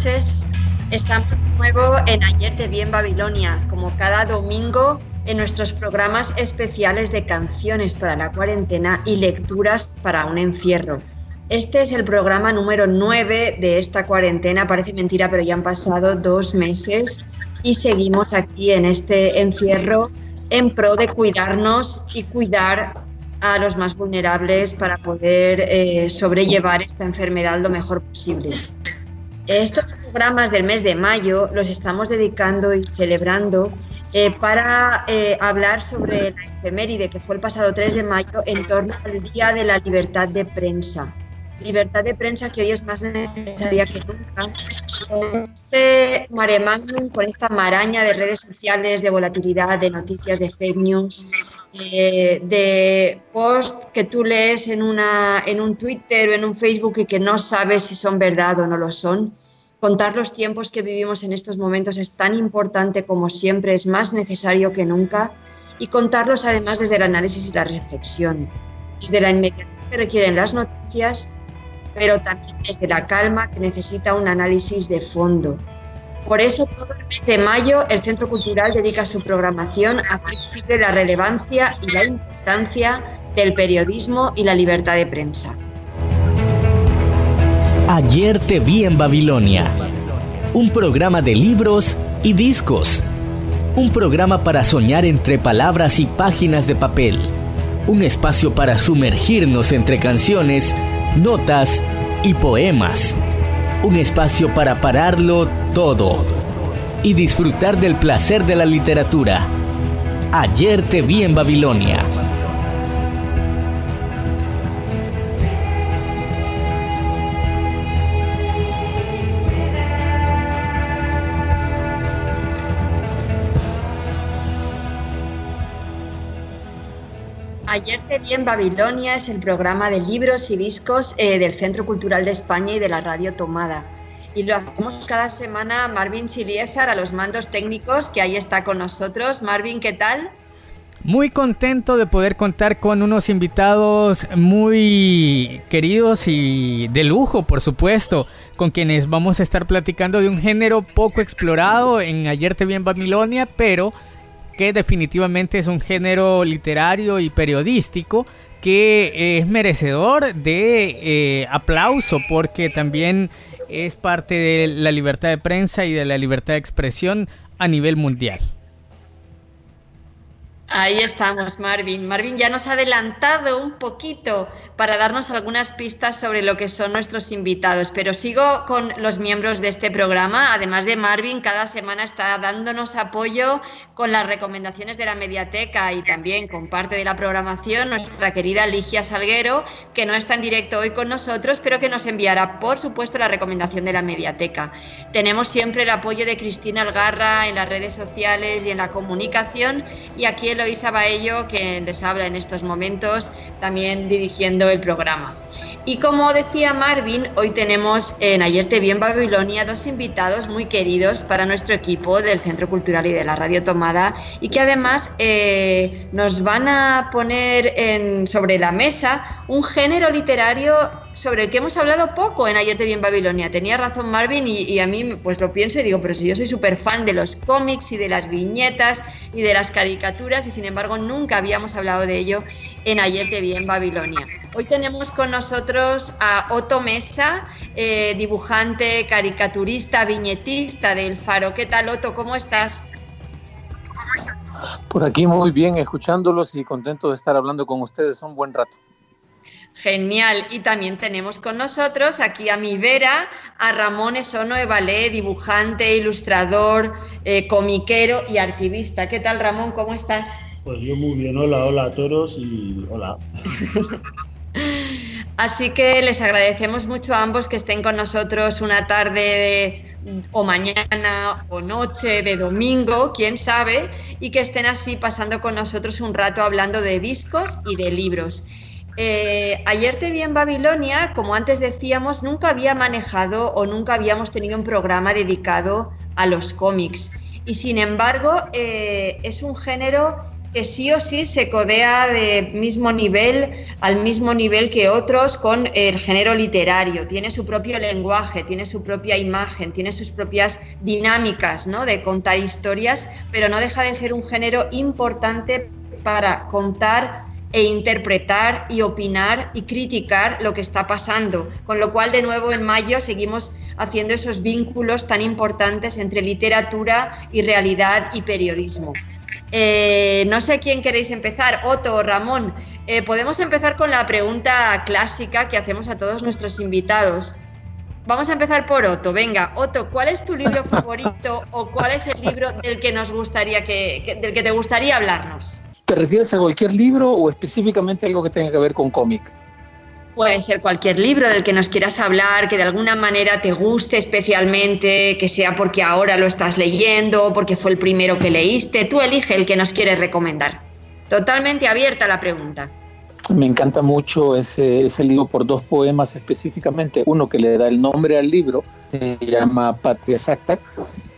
Noches. Estamos de nuevo en Ayer te vi en Babilonia, como cada domingo en nuestros programas especiales de canciones para la cuarentena y lecturas para un encierro. Este es el programa número 9 de esta cuarentena. Parece mentira, pero ya han pasado dos meses y seguimos aquí en este encierro en pro de cuidarnos y cuidar a los más vulnerables para poder eh, sobrellevar esta enfermedad lo mejor posible. Estos programas del mes de mayo los estamos dedicando y celebrando eh, para eh, hablar sobre la efeméride que fue el pasado 3 de mayo en torno al Día de la Libertad de Prensa. Libertad de prensa que hoy es más necesaria que nunca. Este mare con esta maraña de redes sociales, de volatilidad, de noticias, de fake news, eh, de posts que tú lees en, una, en un Twitter o en un Facebook y que no sabes si son verdad o no lo son Contar los tiempos que vivimos en estos momentos es tan importante como siempre, es más necesario que nunca, y contarlos además desde el análisis y la reflexión, desde la inmediatez que requieren las noticias, pero también desde la calma que necesita un análisis de fondo. Por eso, todo el mes de mayo, el Centro Cultural dedica su programación a hacer la relevancia y la importancia del periodismo y la libertad de prensa. Ayer te vi en Babilonia. Un programa de libros y discos. Un programa para soñar entre palabras y páginas de papel. Un espacio para sumergirnos entre canciones, notas y poemas. Un espacio para pararlo todo y disfrutar del placer de la literatura. Ayer te vi en Babilonia Ayer te vi en Babilonia es el programa de libros y discos eh, del Centro Cultural de España y de la Radio Tomada. Y lo hacemos cada semana Marvin Siliezar a los mandos técnicos, que ahí está con nosotros. Marvin, ¿qué tal? Muy contento de poder contar con unos invitados muy queridos y de lujo, por supuesto, con quienes vamos a estar platicando de un género poco explorado en Ayer te vi en Babilonia, pero que definitivamente es un género literario y periodístico que es merecedor de eh, aplauso porque también es parte de la libertad de prensa y de la libertad de expresión a nivel mundial. Ahí estamos, Marvin. Marvin ya nos ha adelantado un poquito para darnos algunas pistas sobre lo que son nuestros invitados, pero sigo con los miembros de este programa. Además de Marvin, cada semana está dándonos apoyo con las recomendaciones de la mediateca y también con parte de la programación nuestra querida Ligia Salguero, que no está en directo hoy con nosotros, pero que nos enviará, por supuesto, la recomendación de la mediateca. Tenemos siempre el apoyo de Cristina Algarra en las redes sociales y en la comunicación y aquí el Eloisa Baello, que les habla en estos momentos, también dirigiendo el programa. Y como decía Marvin, hoy tenemos en Ayer te vi en Babilonia dos invitados muy queridos para nuestro equipo del Centro Cultural y de la Radio Tomada y que además eh, nos van a poner sobre la mesa un género literario sobre el que hemos hablado poco en Ayer te vi en Babilonia. Tenía razón Marvin y, a mí pues lo pienso y digo, pero si yo soy súper fan de los cómics y de las viñetas y de las caricaturas y sin embargo nunca habíamos hablado de ello en Ayer te vi en Babilonia. Hoy tenemos con nosotros a Otto Mesa, eh, dibujante, caricaturista, viñetista del Faro. ¿Qué tal Otto? ¿Cómo estás? Por aquí muy bien, escuchándolos y contento de estar hablando con ustedes un buen rato. Genial. Y también tenemos con nosotros aquí a mi vera a Ramón Esono Evalé, dibujante, ilustrador, eh, comiquero y artivista. ¿Qué tal, Ramón? ¿Cómo estás? Pues yo muy bien. Hola, hola a todos y hola. Así que les agradecemos mucho a ambos que estén con nosotros una tarde o mañana o noche de domingo, quién sabe, y que estén así pasando con nosotros un rato hablando de discos y de libros. Eh, ayer te vi en Babilonia, como antes decíamos, nunca había manejado o nunca habíamos tenido un programa dedicado a los cómics. Y sin embargo, eh, es un género que sí o sí se codea de mismo nivel, al mismo nivel que otros con el género literario. Tiene su propio lenguaje, tiene su propia imagen, tiene sus propias dinámicas ¿no? de contar historias, pero no deja de ser un género importante para contar e interpretar y opinar y criticar lo que está pasando. Con lo cual, de nuevo, en mayo seguimos haciendo esos vínculos tan importantes entre literatura y realidad y periodismo. Eh, no sé quién queréis empezar, Otto o Ramón. Eh, podemos empezar con la pregunta clásica que hacemos a todos nuestros invitados. Vamos a empezar por Otto. Venga, Otto, ¿cuál es tu libro favorito o cuál es el libro del que nos gustaría que, del que te gustaría hablarnos? ¿Te refieres a cualquier libro o específicamente algo que tenga que ver con cómic? Puede ser cualquier libro del que nos quieras hablar, que de alguna manera te guste especialmente, que sea porque ahora lo estás leyendo, porque fue el primero que leíste. Tú elige el que nos quieres recomendar. Totalmente abierta la pregunta. Me encanta mucho ese, ese libro por dos poemas específicamente. Uno que le da el nombre al libro, se llama Patria Exacta,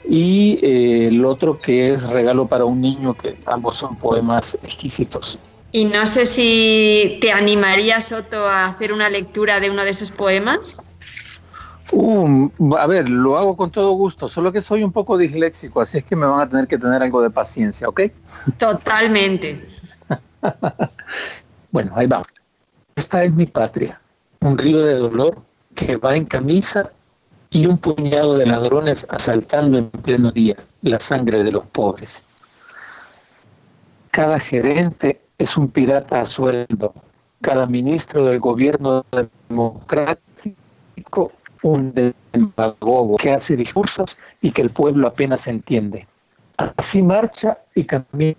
y eh, el otro que es Regalo para un niño, que ambos son poemas exquisitos. Y no sé si te animarías, Soto, a hacer una lectura de uno de esos poemas. Um, a ver, lo hago con todo gusto, solo que soy un poco disléxico, así es que me van a tener que tener algo de paciencia, ¿ok? Totalmente. bueno, ahí va. Esta es mi patria, un río de dolor que va en camisa y un puñado de ladrones asaltando en pleno día la sangre de los pobres. Cada gerente es un pirata a sueldo. Cada ministro del gobierno democrático un demagogo que hace discursos y que el pueblo apenas entiende. Así marcha y camina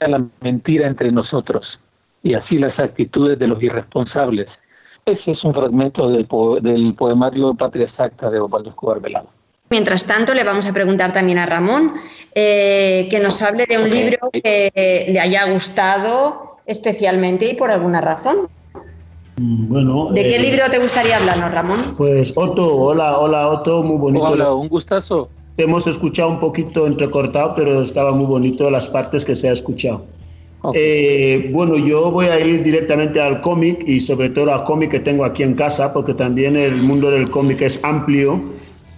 la mentira entre nosotros y así las actitudes de los irresponsables. Ese es un fragmento del, del poemario Patria Exacta de Osvaldo Escobar Velado. Mientras tanto, le vamos a preguntar también a Ramón eh, que nos hable de un libro que le haya gustado especialmente y por alguna razón. Mm, bueno, ¿De qué eh, libro te gustaría hablarnos, Ramón? Pues Otto, hola, hola Otto, muy bonito. Hola, un gustazo. Te hemos escuchado un poquito entrecortado, pero estaba muy bonito las partes que se ha escuchado. Eh, bueno, yo voy a ir directamente al cómic y sobre todo al cómic que tengo aquí en casa, porque también el mundo del cómic es amplio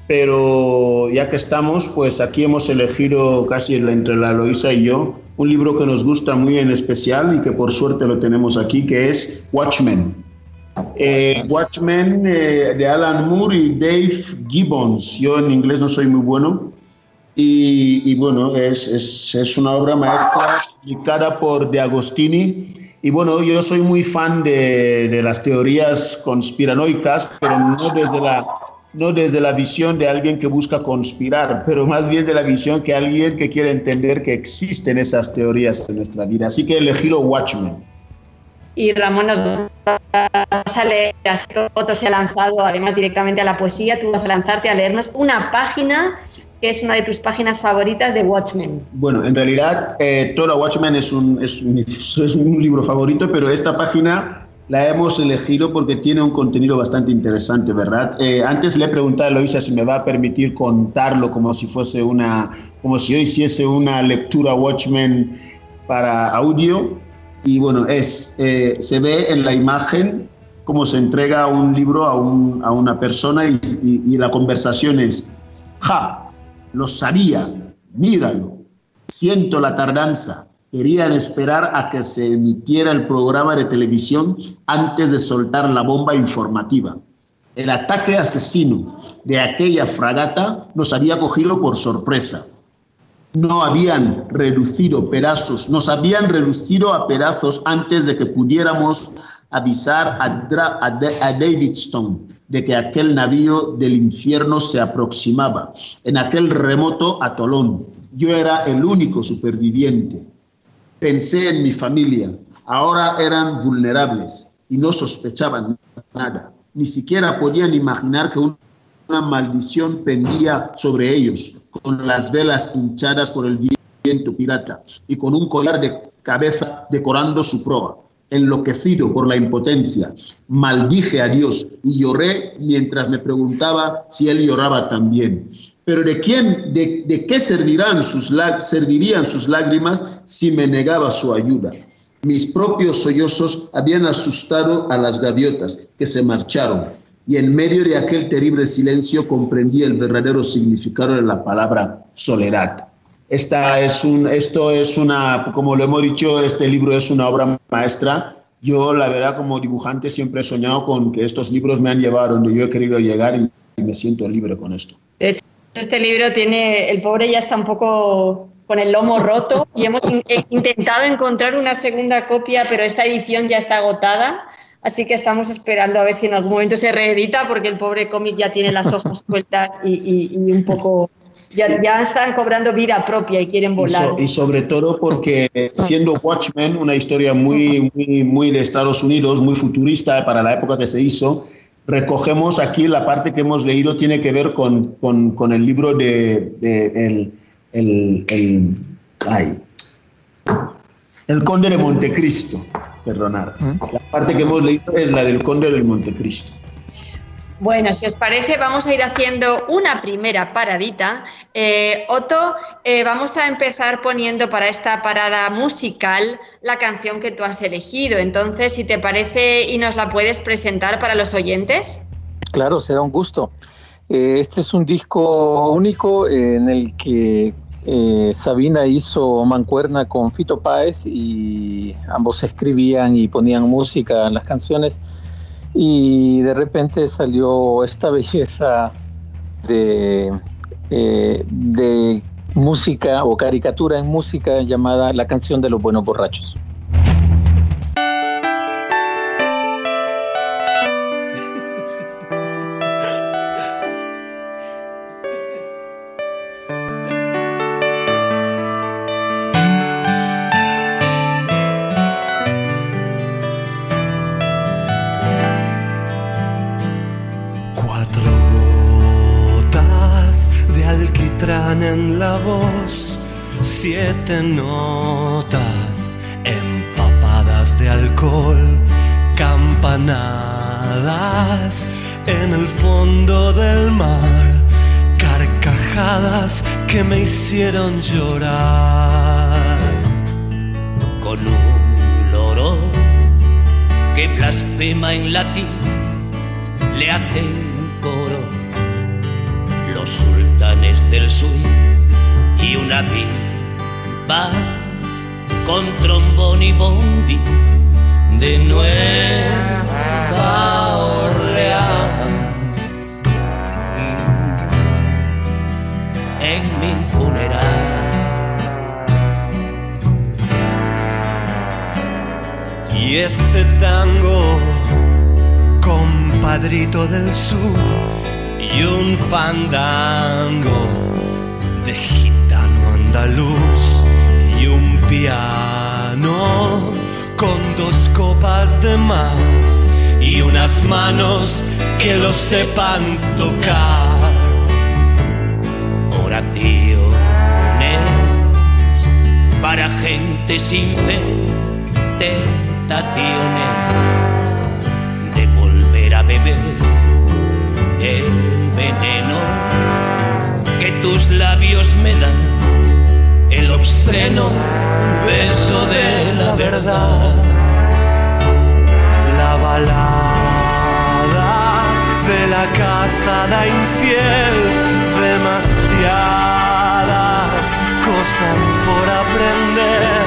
pero ya que estamos, pues aquí hemos elegido casi entre la Loisa y yo un libro que nos gusta muy en especial y que por suerte lo tenemos aquí, que es Watchmen. Eh, Watchmen eh, de Alan Moore y Dave Gibbons. Yo en inglés no soy muy bueno. Y, bueno, es, es, es, una obra maestra publicada por De Agostini. Y bueno, yo soy muy fan de, de las teorías conspiranoicas, pero no desde la no desde la visión de alguien que busca conspirar, pero más bien de la visión que alguien que quiere entender que existen esas teorías en nuestra vida. Así que elegí Watchmen. Y Ramón nos va a leer, otro se ha lanzado además directamente a la poesía, tú vas a lanzarte a leernos una página que es una de tus páginas favoritas de Watchmen. Bueno, en realidad eh, todo Watchmen es un, libro favorito, pero esta página la hemos elegido porque tiene un contenido bastante interesante, ¿verdad? Eh, antes le he preguntado a Eloisa si me va a permitir contarlo como si fuese una, como si yo hiciese una lectura Watchmen para audio. Y bueno, es, eh, se ve en la imagen cómo se entrega un libro a una persona y, y la conversación es, ja, lo sabía, míralo, siento la tardanza, querían esperar a que se emitiera el programa de televisión antes de soltar la bomba informativa. El ataque asesino de aquella fragata nos había cogido por sorpresa. No habían reducido pedazos, nos habían reducido a pedazos antes de que pudiéramos avisar a, David Stone de que aquel navío del infierno se aproximaba en aquel remoto atolón. Yo era el único superviviente. Pensé en mi familia. Ahora eran vulnerables y no sospechaban nada. Ni siquiera podían imaginar que una maldición pendía sobre ellos, con las velas hinchadas por el viento pirata y con un collar de cabezas decorando su proa. Enloquecido por la impotencia, maldije a Dios y lloré mientras me preguntaba si él lloraba también. Pero ¿de quién, de, qué servirán sus, servirían sus lágrimas si me negaba su ayuda? Mis propios sollozos habían asustado a las gaviotas que se marcharon y en medio de aquel terrible silencio comprendí el verdadero significado de la palabra soledad. Esta es un, esto es una, como lo hemos dicho, este libro es una obra maestra. Yo, la verdad, como dibujante siempre he soñado con que estos libros me han llevado donde yo he querido llegar y, me siento libre con esto. De hecho, este libro tiene, el pobre ya está un poco con el lomo roto y hemos intentado encontrar una segunda copia, pero esta edición ya está agotada. Así que estamos esperando a ver si en algún momento se reedita, porque el pobre cómic ya tiene las hojas sueltas y, y un poco ya, ya, están cobrando vida propia y quieren volar. Y, sobre todo porque siendo Watchmen una historia muy, muy, muy de Estados Unidos, muy futurista para la época que se hizo, recogemos aquí la parte que hemos leído tiene que ver con, con, con el libro de, el, el, el, ay, el Conde de Montecristo, perdonar. La parte que hemos leído es la del Conde de Montecristo. Bueno, si os parece, vamos a ir haciendo una primera paradita. Eh, Otto, eh, vamos a empezar poniendo para esta parada musical la canción que tú has elegido. Entonces, si te parece y nos la puedes presentar para los oyentes. Claro, será un gusto. Eh, este es un disco único en el que Sabina hizo mancuerna con Fito Páez y ambos escribían y ponían música en las canciones y de repente salió esta belleza de, eh, de música o caricatura en música llamada La canción de los buenos borrachos. Siete notas empapadas de alcohol, campanadas en el fondo del mar, carcajadas que me hicieron llorar. Con un loro que blasfema en latín, le hacen coro los sultanes del sur y una vida va con trombón y bombi de Nueva Orleans. En mi funeral. Y ese tango, compadrito del sur, y un fandango de gitano andaluz con dos copas de más y unas manos que lo sepan tocar. Oraciones para gente sin fe, tentaciones de volver a beber el veneno que tus labios me dan el obsceno beso de la verdad. La balada de la casa da infiel, demasiadas cosas por aprender.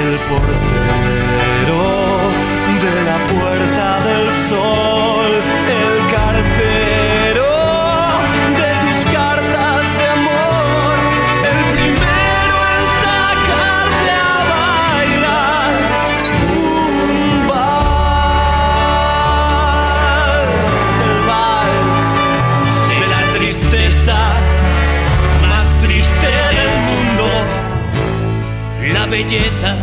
El portero de la puerta del sol, belleza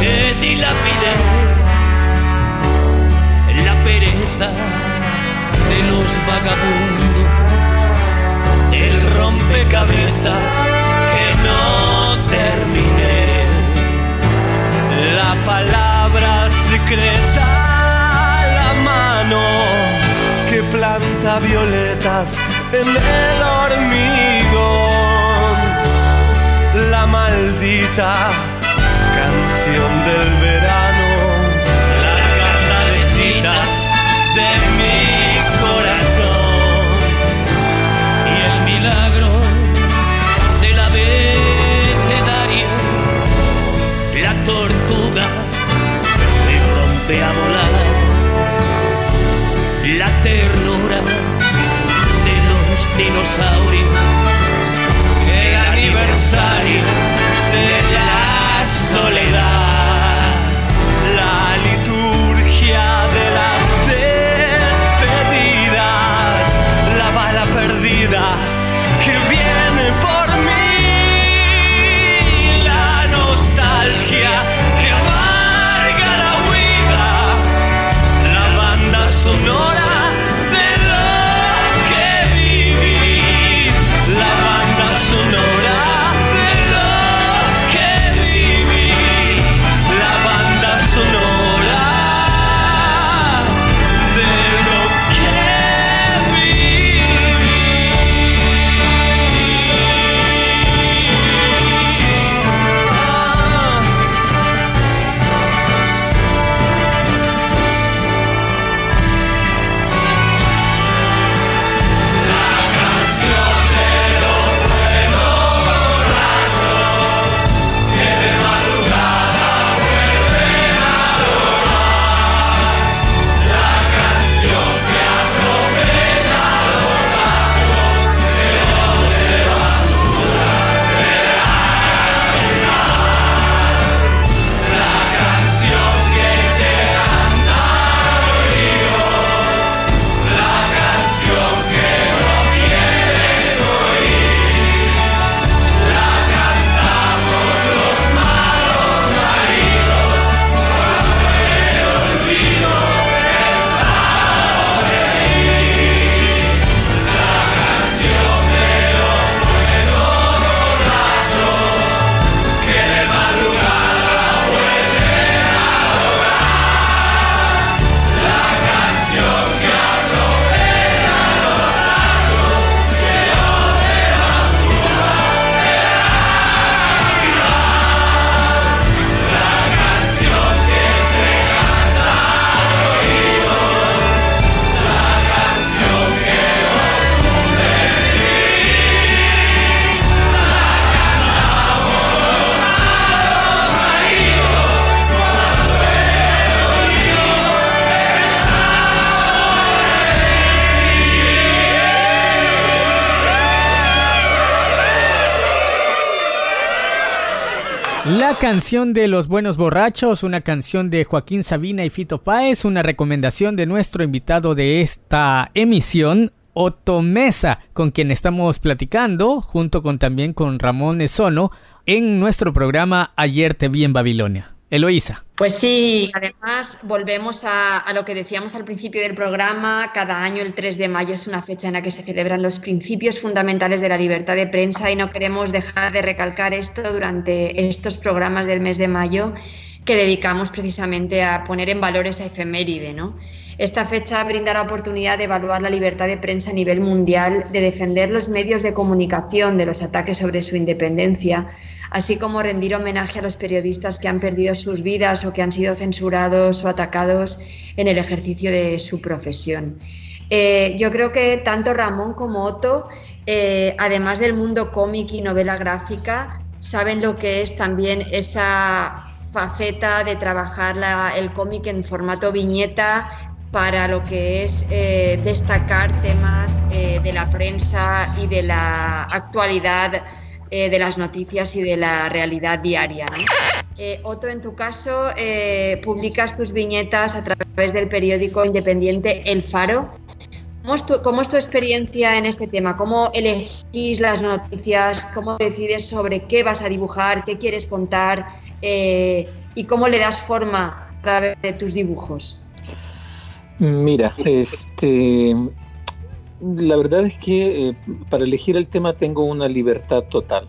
que dilapide la pereza de los vagabundos, el rompecabezas que no terminé, la palabra secreta, la mano que planta violetas en el hormigón, canción del verano, la casa de citas de mi corazón. Y el milagro del abecedario, la tortuga que rompe a volar, la ternura de los dinosaurios, canción de los buenos borrachos, una canción de Joaquín Sabina y Fito Páez, una recomendación de nuestro invitado de esta emisión, Otto Mesa, con quien estamos platicando, junto con también con Ramón Esono, en nuestro programa Ayer te vi en Babilonia. Eloísa. Pues sí, además volvemos a, lo que decíamos al principio del programa, cada año el 3 de mayo es una fecha en la que se celebran los principios fundamentales de la libertad de prensa y no queremos dejar de recalcar esto durante estos programas del mes de mayo que dedicamos precisamente a poner en valor esa efeméride, ¿no? Esta fecha brinda la oportunidad de evaluar la libertad de prensa a nivel mundial, de defender los medios de comunicación de los ataques sobre su independencia, así como rendir homenaje a los periodistas que han perdido sus vidas o que han sido censurados o atacados en el ejercicio de su profesión. Eh, yo creo que tanto Ramón como Otto, eh, además del mundo cómic y novela gráfica, saben lo que es también esa faceta de trabajar el cómic en formato viñeta para lo que es eh, destacar temas de la prensa y de la actualidad eh, de las noticias y de la realidad diaria. ¿no? Otto, en tu caso, publicas tus viñetas a través del periódico independiente El Faro. ¿Cómo es, tu, experiencia en este tema? ¿Cómo elegís las noticias? ¿Cómo decides sobre qué vas a dibujar? ¿Qué quieres contar? Eh, ¿Y cómo le das forma a través de tus dibujos? Mira, este, la verdad es que eh, para elegir el tema tengo una libertad total.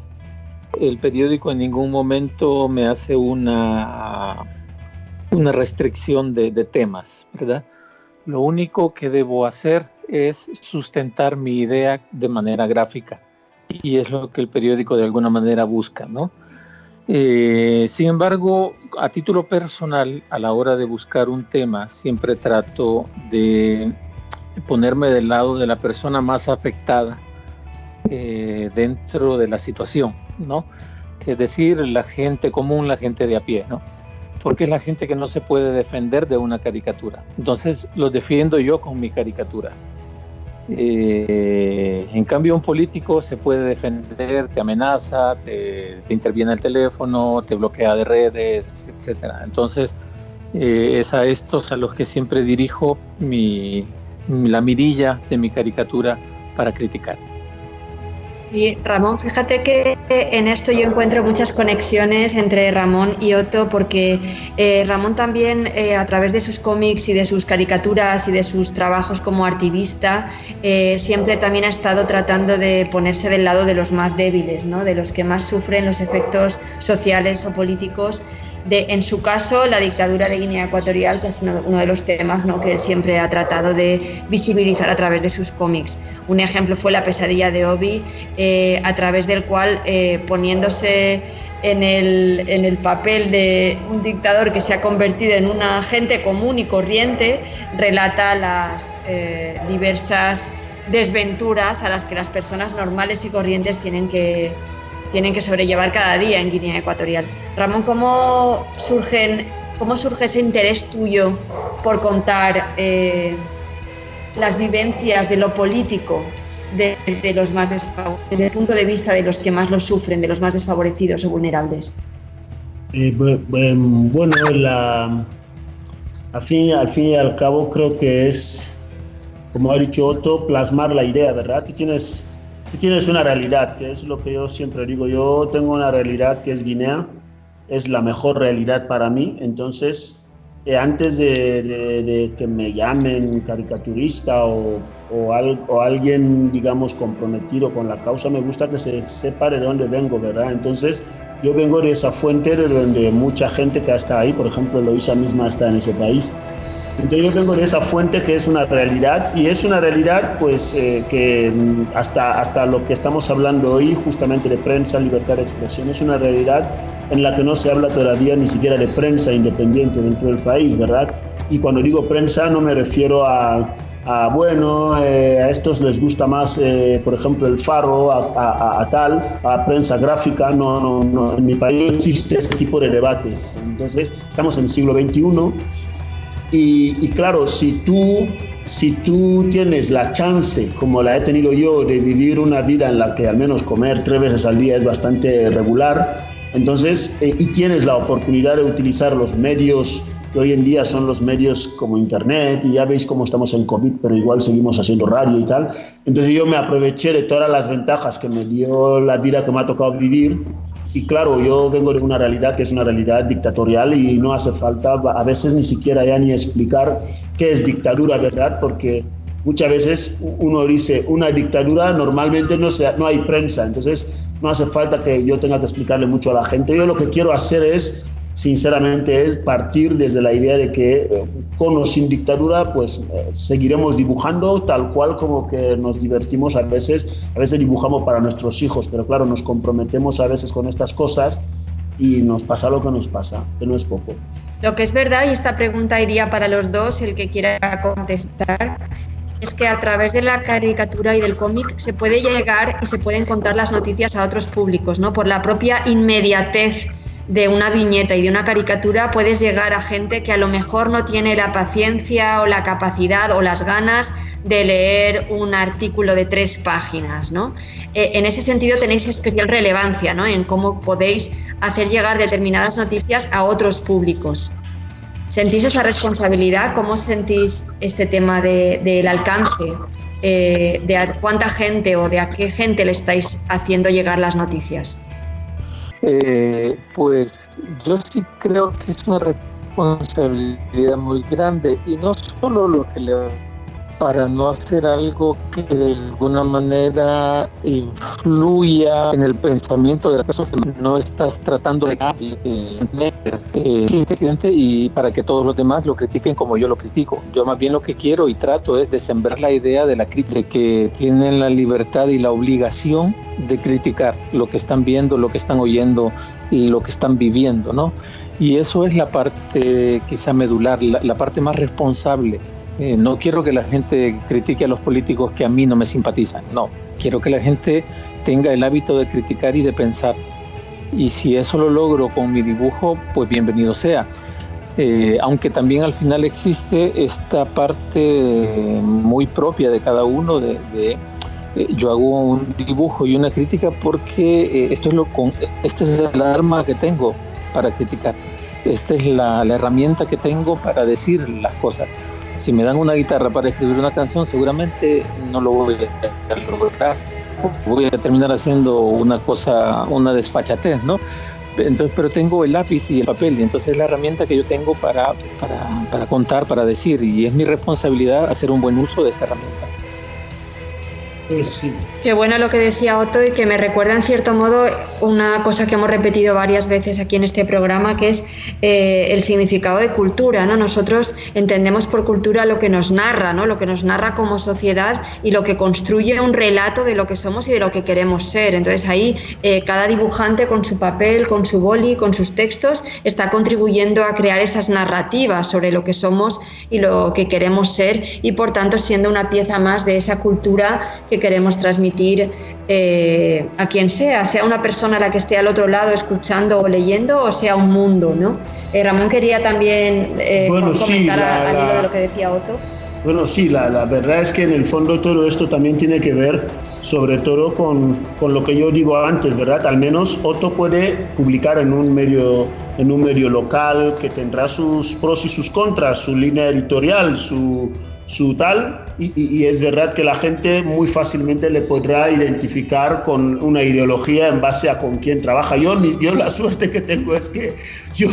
El periódico en ningún momento me hace una, una restricción de, temas, ¿verdad? Lo único que debo hacer es sustentar mi idea de manera gráfica y es lo que el periódico de alguna manera busca, ¿no? Eh, sin embargo, a título personal, a la hora de buscar un tema, siempre trato de ponerme del lado de la persona más afectada eh, dentro de la situación, ¿no? Que decir, la gente común, la gente de a pie, ¿no? porque es la gente que no se puede defender de una caricatura. Entonces los defiendo yo con mi caricatura. Eh, en cambio, un político se puede defender, te amenaza, te, interviene el teléfono, te bloquea de redes, etc. Entonces, eh, es a estos a los que siempre dirijo mi, la mirilla de mi caricatura para criticar. Y Ramón, fíjate que en esto yo encuentro muchas conexiones entre Ramón y Otto, porque eh, Ramón también eh, a través de sus cómics y de sus caricaturas y de sus trabajos como activista, eh, siempre también ha estado tratando de ponerse del lado de los más débiles, ¿no? de los que más sufren los efectos sociales o políticos de, en su caso, la dictadura de Guinea Ecuatorial, que es uno de los temas ¿no? que él siempre ha tratado de visibilizar a través de sus cómics. Un ejemplo fue La pesadilla de Obi, eh, a través del cual, eh, poniéndose en el, en el, papel de un dictador que se ha convertido en una gente común y corriente, relata las eh, diversas desventuras a las que las personas normales y corrientes tienen que, tienen que sobrellevar cada día en Guinea Ecuatorial. Ramón, ¿cómo, surgen, cómo surge ese interés tuyo por contar eh, las vivencias de lo político desde, los más desde el punto de vista de los que más lo sufren, de los más desfavorecidos o vulnerables? Eh, bueno, la, al, fin, al fin y al cabo creo que es, como ha dicho Otto, plasmar la idea, ¿verdad? Tú tienes tienes una realidad, que es lo que yo siempre digo. Yo tengo una realidad que es Guinea, es la mejor realidad para mí. Entonces, eh, antes de, que me llamen caricaturista o, o, alguien, digamos, comprometido con la causa, me gusta que se sepa de dónde vengo, ¿verdad? Entonces, yo vengo de esa fuente de donde mucha gente que está ahí, por ejemplo, Loisa misma está en ese país. Entonces yo vengo de esa fuente que es una realidad y es una realidad pues eh, que mm, hasta, hasta lo que estamos hablando hoy justamente de prensa, libertad de expresión, es una realidad en la que no se habla todavía ni siquiera de prensa independiente dentro del país, ¿verdad? Y cuando digo prensa no me refiero a, a bueno, eh, a estos les gusta más, eh, por ejemplo, el faro, a, a, tal, a prensa gráfica, no, no, no, en mi país no existe ese tipo de debates. Entonces, estamos en el siglo XXI y, claro, si tú, si tú tienes la chance, como la he tenido yo, de vivir una vida en la que al menos comer tres veces al día es bastante regular, entonces, eh, y tienes la oportunidad de utilizar los medios que hoy en día son los medios como Internet, y ya veis cómo estamos en COVID, pero igual seguimos haciendo radio y tal. Entonces yo me aproveché de todas las ventajas que me dio la vida que me ha tocado vivir y claro, yo vengo de una realidad que es una realidad dictatorial y no hace falta a veces ni siquiera ya ni explicar qué es dictadura, ¿verdad? Porque muchas veces uno dice una dictadura, normalmente no, se, no hay prensa, entonces no hace falta que yo tenga que explicarle mucho a la gente. Yo lo que quiero hacer es sinceramente es partir desde la idea de que eh, con o sin dictadura pues eh, seguiremos dibujando tal cual como que nos divertimos a veces, a veces dibujamos para nuestros hijos, pero claro, nos comprometemos a veces con estas cosas y nos pasa lo que nos pasa, que no es poco. Lo que es verdad, y esta pregunta iría para los dos, el que quiera contestar, es que a través de la caricatura y del cómic se puede llegar y se pueden contar las noticias a otros públicos, ¿no? Por la propia inmediatez de una viñeta y de una caricatura puedes llegar a gente que a lo mejor no tiene la paciencia o la capacidad o las ganas de leer un artículo de tres páginas, ¿no? Eh, en ese sentido tenéis especial relevancia, ¿no? En cómo podéis hacer llegar determinadas noticias a otros públicos. ¿Sentís esa responsabilidad? ¿Cómo sentís este tema del alcance eh, de cuánta gente o de a qué gente le estáis haciendo llegar las noticias. Eh, pues yo sí creo que es una responsabilidad muy grande y no solo lo que le para no hacer algo que de alguna manera influya en el pensamiento de la persona. No estás tratando de eh, y para que todos los demás lo critiquen como yo lo critico. Yo más bien lo que quiero y trato es de sembrar la idea de la crítica, que tienen la libertad y la obligación de criticar lo que están viendo, lo que están oyendo y lo que están viviendo, ¿no? Y eso es la parte quizá medular, la parte más responsable eh, no quiero que la gente critique a los políticos que a mí no me simpatizan, no. Quiero que la gente tenga el hábito de criticar y de pensar. Y si eso lo logro con mi dibujo, pues bienvenido sea. Eh, aunque también al final existe esta parte muy propia de cada uno de, eh, yo hago un dibujo y una crítica porque esto es lo con, este es el arma que tengo para criticar esta es la herramienta que tengo para decir las cosas si me dan una guitarra para escribir una canción, seguramente no lo voy a lograr. Voy a terminar haciendo una cosa, una desfachatez, ¿no? Entonces, pero tengo el lápiz y el papel, y entonces es la herramienta que yo tengo para, para, para contar, para decir, y es mi responsabilidad hacer un buen uso de esta herramienta. Pues Qué bueno lo que decía Otto y que me recuerda en cierto modo una cosa que hemos repetido varias veces aquí en este programa, que es eh, el significado de cultura. ¿no? Nosotros entendemos por cultura lo que nos narra, ¿no? lo que nos narra como sociedad y lo que construye un relato de lo que somos y de lo que queremos ser. Entonces ahí eh, cada dibujante con su papel, con su boli, con sus textos, está contribuyendo a crear esas narrativas sobre lo que somos y lo que queremos ser y por tanto siendo una pieza más de esa cultura que queremos transmitir eh, a quien sea, sea una persona a la que esté al otro lado escuchando o leyendo o sea un mundo, ¿no? Eh, Ramón quería también eh, comentar al hilo de lo que decía Otto. Bueno, sí, la, la, verdad es que en el fondo todo esto también tiene que ver sobre todo con, con, lo que yo digo antes, ¿verdad? Al menos Otto puede publicar en un medio en un medio local que tendrá sus pros y sus contras, su línea editorial, su, su tal, y, es verdad que la gente muy fácilmente le podrá identificar con una ideología en base a con quién trabaja. Yo, yo la suerte que tengo es que yo,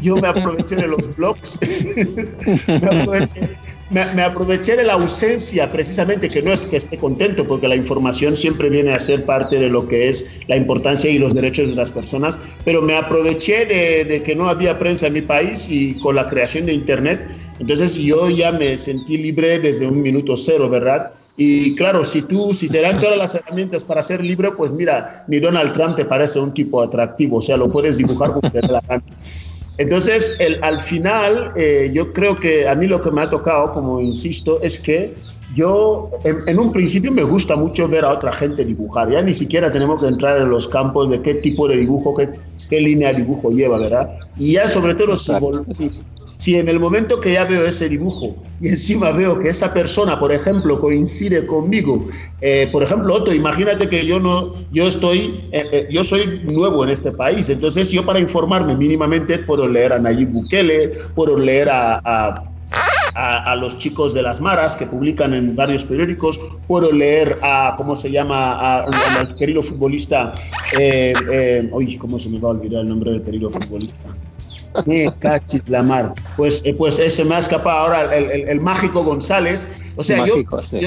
yo me aproveché de los blogs, me, aproveché, de la ausencia precisamente, que no es que esté contento, porque la información siempre viene a ser parte de lo que es la importancia y los derechos de las personas, pero me aproveché de, de que no había prensa en mi país y con la creación de Internet entonces yo ya me sentí libre desde un minuto cero, ¿verdad? Y claro, si tú, si te dan todas las herramientas para ser libre, pues mira, ni Donald Trump te parece un tipo atractivo, o sea, lo puedes dibujar como te la gana. Entonces, el, al final, eh, yo creo que a mí lo que me ha tocado, como insisto, es que yo en, un principio me gusta mucho ver a otra gente dibujar. Ya ni siquiera tenemos que entrar en los campos de qué tipo de dibujo, qué, qué línea de dibujo lleva, ¿verdad? Y ya sobre todo si, si en el momento que ya veo ese dibujo y encima veo que esa persona, por ejemplo, coincide conmigo, eh, por ejemplo, Otto, imagínate que yo no, yo estoy, eh, eh, yo soy nuevo en este país, entonces yo para informarme mínimamente puedo leer a Nayib Bukele, puedo leer a, a los chicos de las maras que publican en varios periódicos, puedo leer a, ¿cómo se llama?, al querido futbolista, eh, ¿cómo se me va a olvidar el nombre del querido futbolista? Me cachis la mar. Pues, eh, pues ese me ha escapado ahora el, mágico González. O sea, yo,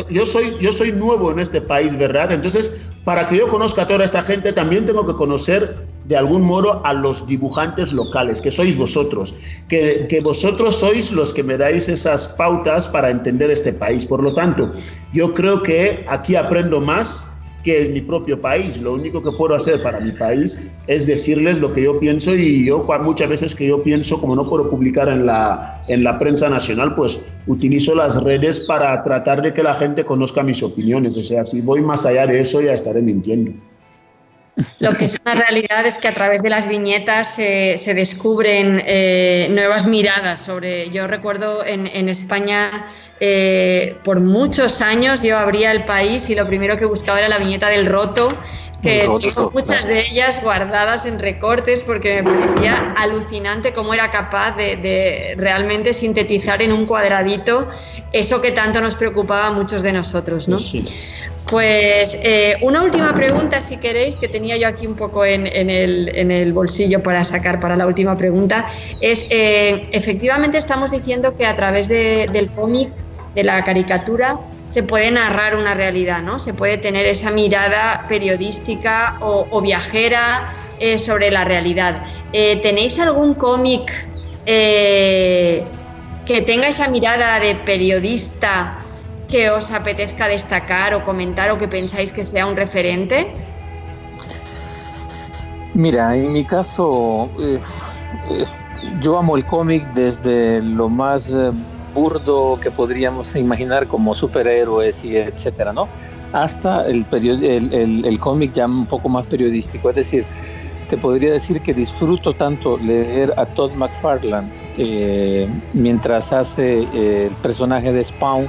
yo, soy, yo soy nuevo en este país, ¿verdad? Entonces, para que yo conozca a toda esta gente, también tengo que conocer de algún modo a los dibujantes locales, que sois vosotros, que, que vosotros sois los que me dais esas pautas para entender este país. Por lo tanto, yo creo que aquí aprendo más que en mi propio país. Lo único que puedo hacer para mi país es decirles lo que yo pienso y yo muchas veces que yo pienso, como no puedo publicar en la, en la prensa nacional, pues utilizo las redes para tratar de que la gente conozca mis opiniones. O sea, si voy más allá de eso ya estaré mintiendo. Lo que es una realidad es que a través de las viñetas se descubren eh, nuevas miradas sobre. Yo recuerdo en, en España eh, por muchos años yo abría el país y lo primero que buscaba era la viñeta del roto que tengo muchas de ellas guardadas en recortes porque me parecía alucinante cómo era capaz de, realmente sintetizar en un cuadradito eso que tanto nos preocupaba a muchos de nosotros, ¿no? Pues eh, una última pregunta, si queréis, que tenía yo aquí un poco en, el, bolsillo para sacar para la última pregunta, es, eh, efectivamente estamos diciendo que a través del cómic, de la caricatura, se puede narrar una realidad, ¿no? Se puede tener esa mirada periodística o, viajera eh, sobre la realidad. Eh, ¿Tenéis algún cómic eh, que tenga esa mirada de periodista que os apetezca destacar o comentar o que pensáis que sea un referente? Mira, en mi caso, yo amo el cómic desde lo más burdo que podríamos imaginar como superhéroes y etcétera, ¿no? Hasta el, el, el, cómic ya un poco más periodístico. Es decir, te podría decir que disfruto tanto leer a Todd McFarlane eh, mientras hace eh, el personaje de Spawn,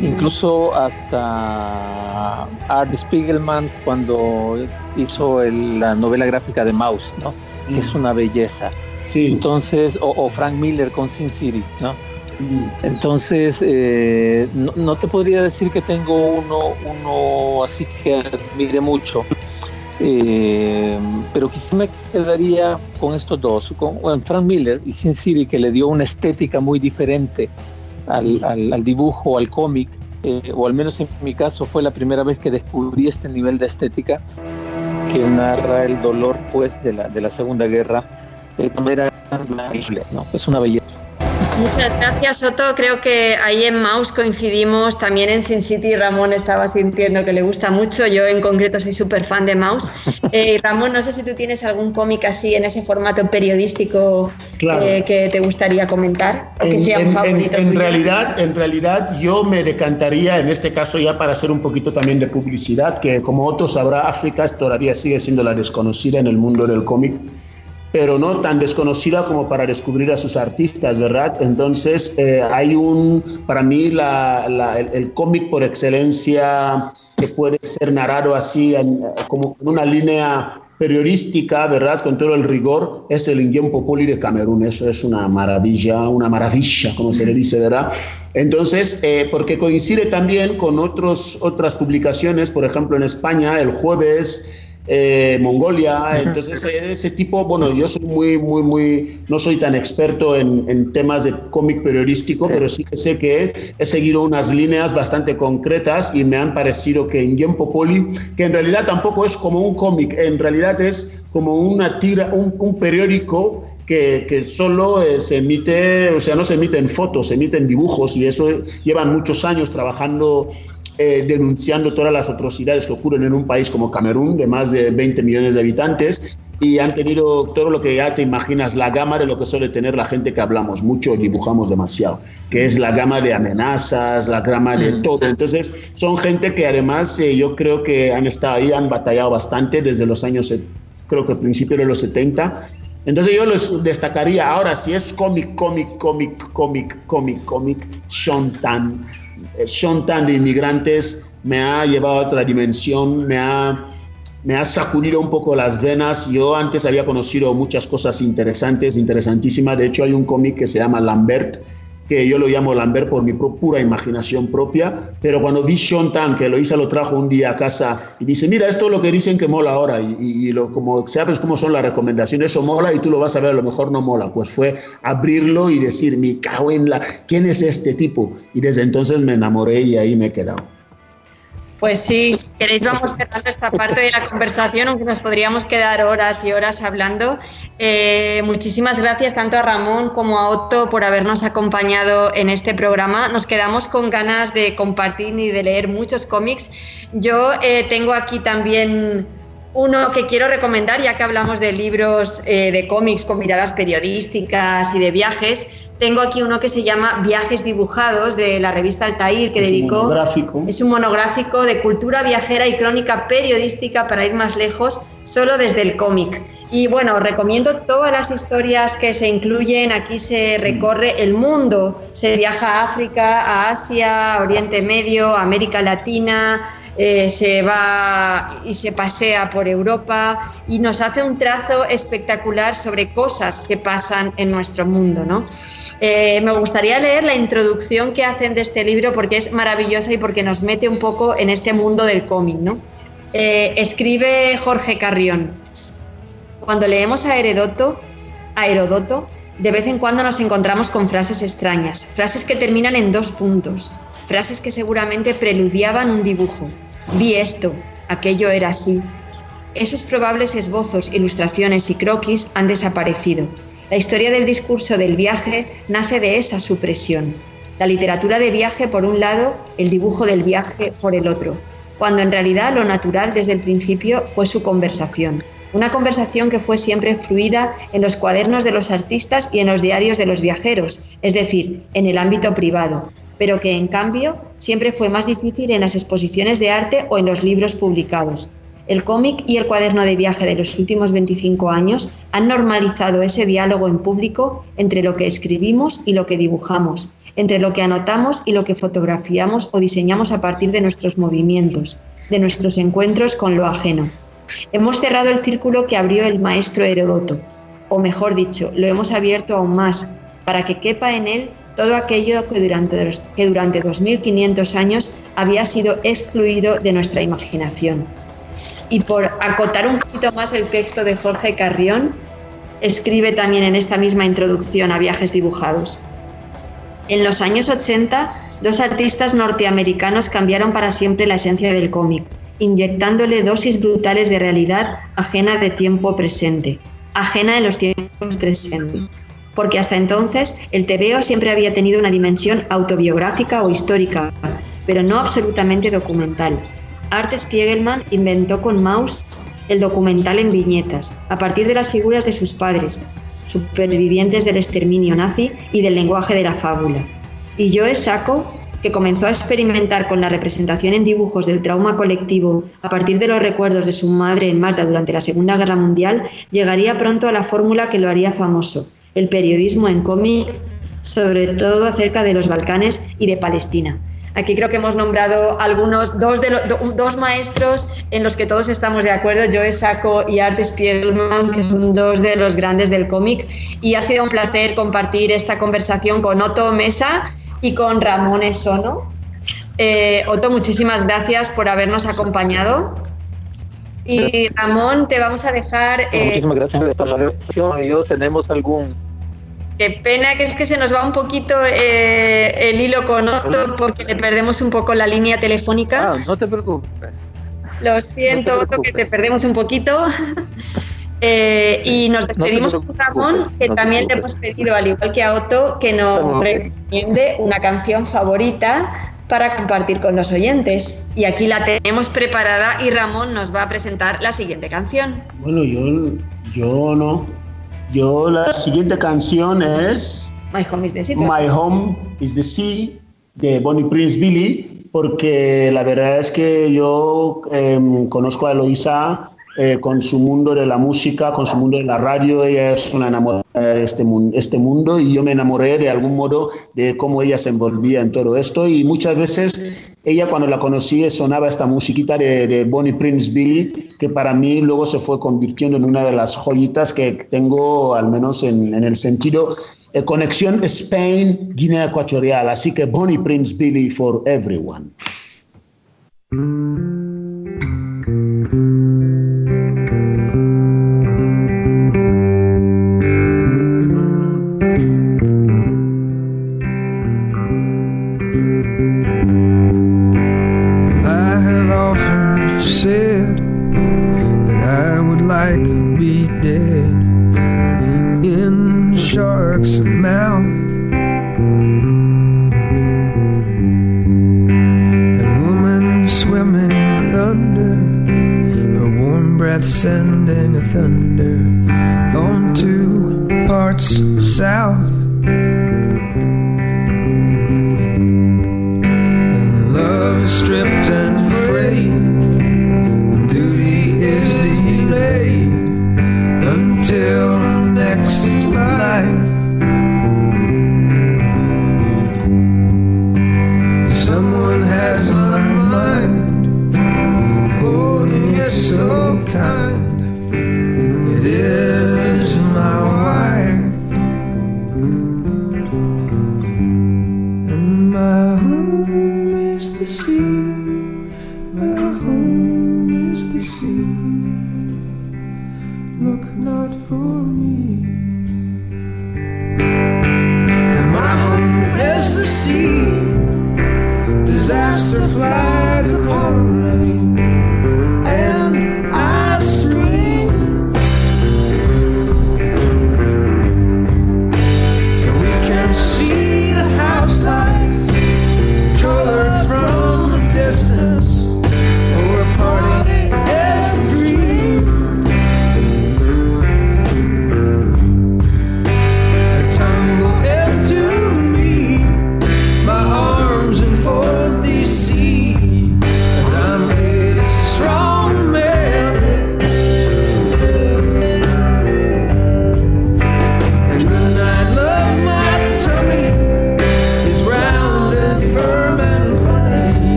incluso hasta Art Spiegelman cuando hizo la novela gráfica de Mouse, ¿no? Que es una belleza. Sí. Entonces, o, o Frank Miller con Sin City, ¿no? Entonces, eh, no, te podría decir que tengo uno, uno así que admire mucho, eh, pero quizá me quedaría con estos dos, con Frank Miller y Sin City, que le dio una estética muy diferente al, dibujo, al cómic, eh, o al menos en mi caso fue la primera vez que descubrí este nivel de estética que narra el dolor pues de la, de la Segunda Guerra. era ¿no? Es una belleza. Muchas gracias, Soto. Creo que ahí en Mouse coincidimos. También en Sin City Ramón estaba sintiendo que le gusta mucho. Yo en concreto soy súper fan de Mouse. Eh, Ramón, no sé si tú tienes algún cómic así en ese formato periodístico eh, que te gustaría comentar o que sea un favorito. En, realidad, en realidad yo me decantaría en este caso ya para hacer un poquito también de publicidad, que como Otto sabrá, África todavía sigue siendo la desconocida en el mundo del cómic pero no tan desconocida como para descubrir a sus artistas, ¿verdad? Entonces, eh, hay un, para mí, el, cómic por excelencia que puede ser narrado así, como en una línea periodística, ¿verdad? Con todo el rigor, es el Indien Populi de Camerún. Eso es una maravilla, una maravilla, como se le dice, ¿verdad? Entonces, eh, porque coincide también con otros, otras publicaciones, por ejemplo, en España, el jueves eh, Mongolia, entonces ese tipo, bueno, yo soy muy, muy, muy, no soy tan experto en, temas de cómic periodístico, pero sí que sé que he seguido unas líneas bastante concretas y me han parecido que en Gen Popoli, que en realidad tampoco es como un cómic, en realidad es como una tira, un, periódico que, que, solo eh, se emite, o sea, no se emite en fotos, se emite en dibujos y eso llevan muchos años trabajando eh, denunciando todas las atrocidades que ocurren en un país como Camerún, de más de 20 millones de habitantes, y han tenido todo lo que ya te imaginas, la gama de lo que suele tener la gente que hablamos mucho, dibujamos demasiado, que es la gama de amenazas, la gama de mm. todo. Entonces, son gente que además eh, yo creo que han estado ahí, han batallado bastante desde los años, creo que principios de los 70. Entonces yo los destacaría, ahora si es cómic, cómic, cómic, cómic, cómic, cómic, Sean Tan son tan de inmigrantes me ha llevado a otra dimensión, me ha, me ha sacudido un poco las venas. Yo antes había conocido muchas cosas interesantes, interesantísimas. De hecho, hay un cómic que se llama Lambert, que yo lo llamo Lambert por mi pura imaginación propia, pero cuando vi Sean Tan, que lo hizo, lo trajo un día a casa y dice, mira, esto es lo que dicen que mola ahora, y, lo, como sabes cómo son las recomendaciones, eso mola y tú lo vas a ver, a lo mejor no mola, pues fue abrirlo y decir, mi cago en la, ¿quién es este tipo? Y desde entonces me enamoré y ahí me he quedado. Pues sí, si queréis vamos cerrando esta parte de la conversación, aunque nos podríamos quedar horas y horas hablando. Eh, muchísimas gracias tanto a Ramón como a Otto por habernos acompañado en este programa. Nos quedamos con ganas de compartir y de leer muchos cómics. Yo eh, tengo aquí también uno que quiero recomendar, ya que hablamos de libros eh, de cómics con miradas periodísticas y de viajes. Tengo aquí uno que se llama Viajes dibujados de la revista Altair que dedicó. Es un monográfico de cultura viajera y crónica periodística para ir más lejos, solo desde el cómic. Y bueno, recomiendo todas las historias que se incluyen. Aquí se recorre el mundo. Se viaja a África, a Asia, a Oriente Medio, a América Latina, eh, se va y se pasea por Europa y nos hace un trazo espectacular sobre cosas que pasan en nuestro mundo. ¿no? Eh, me gustaría leer la introducción que hacen de este libro porque es maravillosa y porque nos mete un poco en este mundo del cómic. ¿no? Eh, escribe Jorge Carrión. Cuando leemos a Herodoto, a Herodoto, de vez en cuando nos encontramos con frases extrañas, frases que terminan en dos puntos, frases que seguramente preludiaban un dibujo. Vi esto, aquello era así. Esos probables esbozos, ilustraciones y croquis han desaparecido. La historia del discurso del viaje nace de esa supresión. La literatura de viaje por un lado, el dibujo del viaje por el otro, cuando en realidad lo natural desde el principio fue su conversación. Una conversación que fue siempre fluida en los cuadernos de los artistas y en los diarios de los viajeros, es decir, en el ámbito privado, pero que en cambio siempre fue más difícil en las exposiciones de arte o en los libros publicados. El cómic y el cuaderno de viaje de los últimos 25 años han normalizado ese diálogo en público entre lo que escribimos y lo que dibujamos, entre lo que anotamos y lo que fotografiamos o diseñamos a partir de nuestros movimientos, de nuestros encuentros con lo ajeno. Hemos cerrado el círculo que abrió el maestro Herodoto, o mejor dicho, lo hemos abierto aún más, para que quepa en él todo aquello que durante, que durante 2500 años había sido excluido de nuestra imaginación. Y por acotar un poquito más el texto de Jorge Carrión, escribe también en esta misma introducción a Viajes Dibujados. En los años 80, dos artistas norteamericanos cambiaron para siempre la esencia del cómic, inyectándole dosis brutales de realidad ajena de tiempo presente, ajena en los tiempos presentes porque hasta entonces el TVO siempre había tenido una dimensión autobiográfica o histórica, pero no absolutamente documental. Art Spiegelman inventó con Maus el documental en viñetas, a partir de las figuras de sus padres, supervivientes del exterminio nazi y del lenguaje de la fábula. Y Joe Sacco, que comenzó a experimentar con la representación en dibujos del trauma colectivo a partir de los recuerdos de su madre en Malta durante la Segunda Guerra Mundial, llegaría pronto a la fórmula que lo haría famoso, el periodismo en cómic, sobre todo acerca de los Balcanes y de Palestina. Aquí creo que hemos nombrado algunos, dos, de dos maestros en los que todos estamos de acuerdo, Joe Sacco y Art Spiegelman, que son dos de los grandes del cómic. Y ha sido un placer compartir esta conversación con Otto Mesa y con Ramón Esono. Eh, Otto, muchísimas gracias por habernos acompañado. Y Ramón, te vamos a dejar. Eh, muchísimas gracias por relación. Yo tenemos algún Qué pena que es que se nos va un poquito eh, el hilo con Otto porque le perdemos un poco la línea telefónica. Ah, no te preocupes. Lo siento, Otto, que te perdemos un poquito. Eh, y nos despedimos con Ramón, que también te hemos pedido, al igual que a Otto, que nos recomiende una canción favorita para compartir con los oyentes. Y aquí la tenemos preparada y Ramón nos va a presentar la siguiente canción. Bueno, yo, yo no, yo la siguiente canción es My Home is the Sea. My Home is the Sea de Bonnie Prince Billy, porque la verdad es que yo em, conozco a Eloisa eh, con su mundo de la música, con su mundo de la radio. Ella es una enamorada de este, este mundo y yo me enamoré de algún modo de cómo ella se envolvía en todo esto. Y muchas veces ella cuando la conocí sonaba esta musiquita de, Bonnie Prince Billy, que para mí luego se fue convirtiendo en una de las joyitas que tengo, al menos en, el sentido de eh, conexión Spain-Guinea Ecuatorial. Así que Bonnie Prince Billy for everyone.